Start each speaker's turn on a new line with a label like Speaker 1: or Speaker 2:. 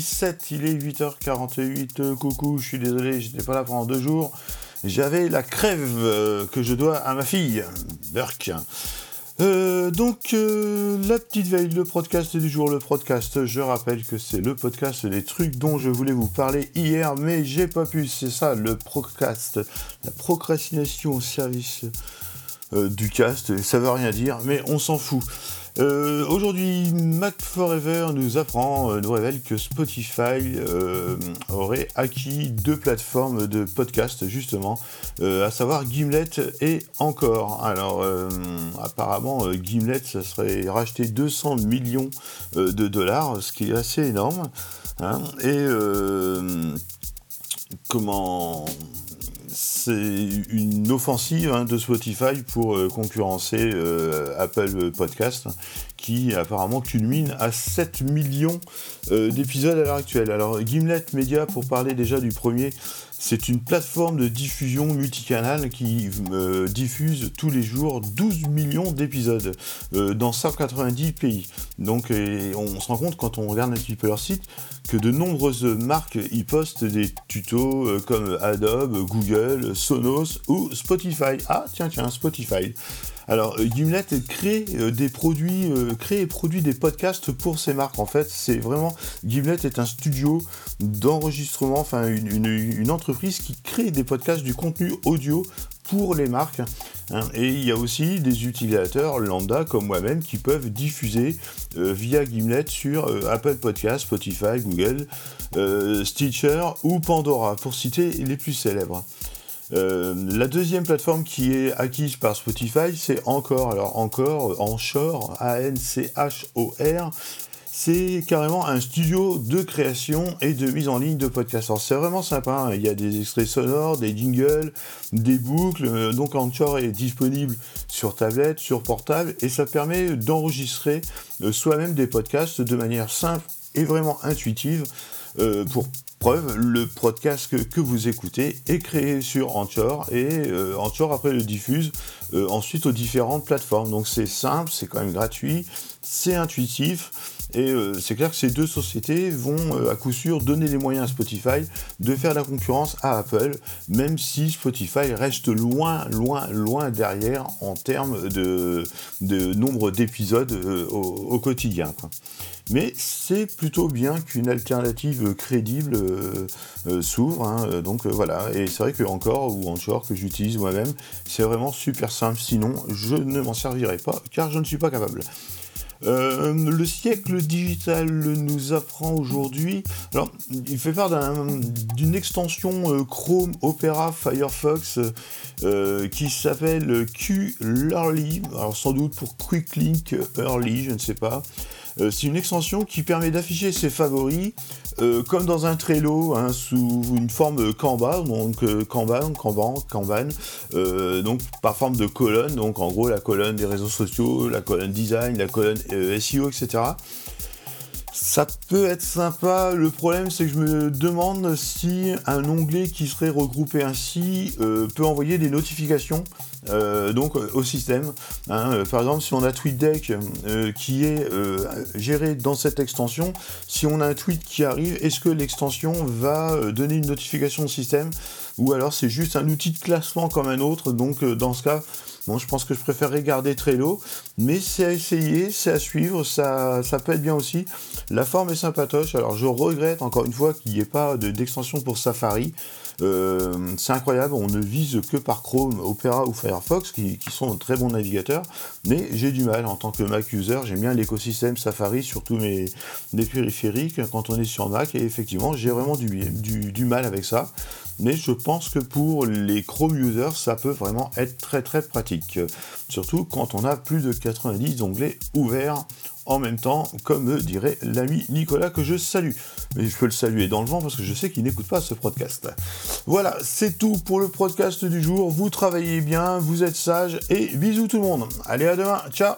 Speaker 1: 7, il est 8h48. Coucou, je suis désolé, j'étais pas là pendant deux jours. J'avais la crève euh, que je dois à ma fille, Burke. Euh, donc, euh, la petite veille, le podcast du jour, le podcast, je rappelle que c'est le podcast des trucs dont je voulais vous parler hier, mais j'ai pas pu, c'est ça, le podcast, la procrastination au service du cast, ça veut rien dire, mais on s'en fout. Euh, aujourd'hui, Mac Forever nous apprend, euh, nous révèle que Spotify euh, aurait acquis deux plateformes de podcast, justement, à savoir Gimlet et Encore. Alors, apparemment, Gimlet, ça serait racheté 200 millions de dollars, ce qui est assez énorme. Hein. et comment c'est une offensive hein, de Spotify pour euh, concurrencer euh, Apple Podcast, qui apparemment culmine à 7 millions euh, d'épisodes à l'heure actuelle. Alors Gimlet Media, pour parler déjà du premier, c'est une plateforme de diffusion multicanal qui diffuse tous les jours 12 millions d'épisodes dans 190 pays. Donc on se rend compte quand on regarde un petit peu leur site que de nombreuses marques y postent des tutos euh, comme Adobe, Google, Sonos ou Spotify. Ah tiens tiens Spotify. Alors euh, Gimlet crée euh, des produits, crée et produit des podcasts pour ces marques. En fait, c'est vraiment Gimlet est un studio d'enregistrement, enfin une, entreprise qui crée des podcasts, du contenu audio pour les marques. Hein. Et il y a aussi des utilisateurs lambda comme moi-même qui peuvent diffuser euh, via Gimlet sur euh, Apple Podcast, Spotify, Google, euh, Stitcher ou Pandora, pour citer les plus célèbres. La deuxième plateforme qui est acquise par Spotify, c'est Encore. Alors Encore, Anchor, A-N-C-H-O-R, c'est carrément un studio de création et de mise en ligne de podcasts. c'est vraiment sympa, hein. il y a des extraits sonores, des jingles, des boucles, euh, donc Anchor est disponible sur tablette, sur portable, et ça permet d'enregistrer euh, soi-même des podcasts de manière simple et vraiment intuitive. Euh, pour preuve, le podcast que, vous écoutez est créé sur Anchor et Anchor après le diffuse ensuite aux différentes plateformes. Donc c'est simple, c'est quand même gratuit, c'est intuitif et euh, c'est clair que ces deux sociétés vont euh, à coup sûr donner les moyens à Spotify de faire la concurrence à Apple, même si Spotify reste loin, loin, loin derrière en termes de, nombre d'épisodes euh, au, quotidien. Mais c'est plutôt bien qu'une alternative crédible s'ouvre. Hein. donc voilà, et c'est vrai que encore ou encore que j'utilise moi-même, c'est vraiment super simple. Sinon, je ne m'en servirai pas car je ne suis pas capable. Euh, le siècle digital nous apprend aujourd'hui. Alors, il fait part d'une extension euh, Chrome, Opera, Firefox euh, qui s'appelle Q Early. Alors, sans doute pour Quick Link Early, je ne sais pas. C'est une extension qui permet d'afficher ses favoris euh, comme dans un Trello, hein, sous une forme Kanban, donc euh, Kanban, Kanban, Kanban, euh, donc par forme de colonne, donc en gros la colonne des réseaux sociaux, la colonne design, la colonne SEO, etc. Ça peut être sympa, le problème c'est que je me demande si un onglet qui serait regroupé ainsi peut envoyer des notifications euh, donc euh, au système. Hein, euh, par exemple, si on a TweetDeck qui est géré dans cette extension, si on a un tweet qui arrive, est-ce que l'extension va donner une notification au système ou alors c'est juste un outil de classement comme un autre? Donc dans ce cas, Bon, je pense que je préfère regarder Trello, mais c'est à essayer, c'est à suivre, ça, ça peut être bien aussi. La forme est sympatoche, alors je regrette encore une fois qu'il n'y ait pas d'extension pour Safari. Euh, c'est incroyable, on ne vise que par Chrome, Opera ou Firefox, qui, sont de très bons navigateurs, mais j'ai du mal en tant que Mac user, j'aime bien l'écosystème Safari sur tous mes, périphériques quand on est sur Mac, et effectivement j'ai vraiment du, du mal avec ça mais je pense que pour les Chrome users, ça peut vraiment être très très pratique. Surtout quand on a plus de 90 onglets ouverts en même temps, comme dirait l'ami Nicolas que je salue. Mais je peux le saluer dans le vent parce que je sais qu'il n'écoute pas ce podcast. Voilà, c'est tout pour le podcast du jour. Vous travaillez bien, vous êtes sages et bisous tout le monde. Allez à demain, ciao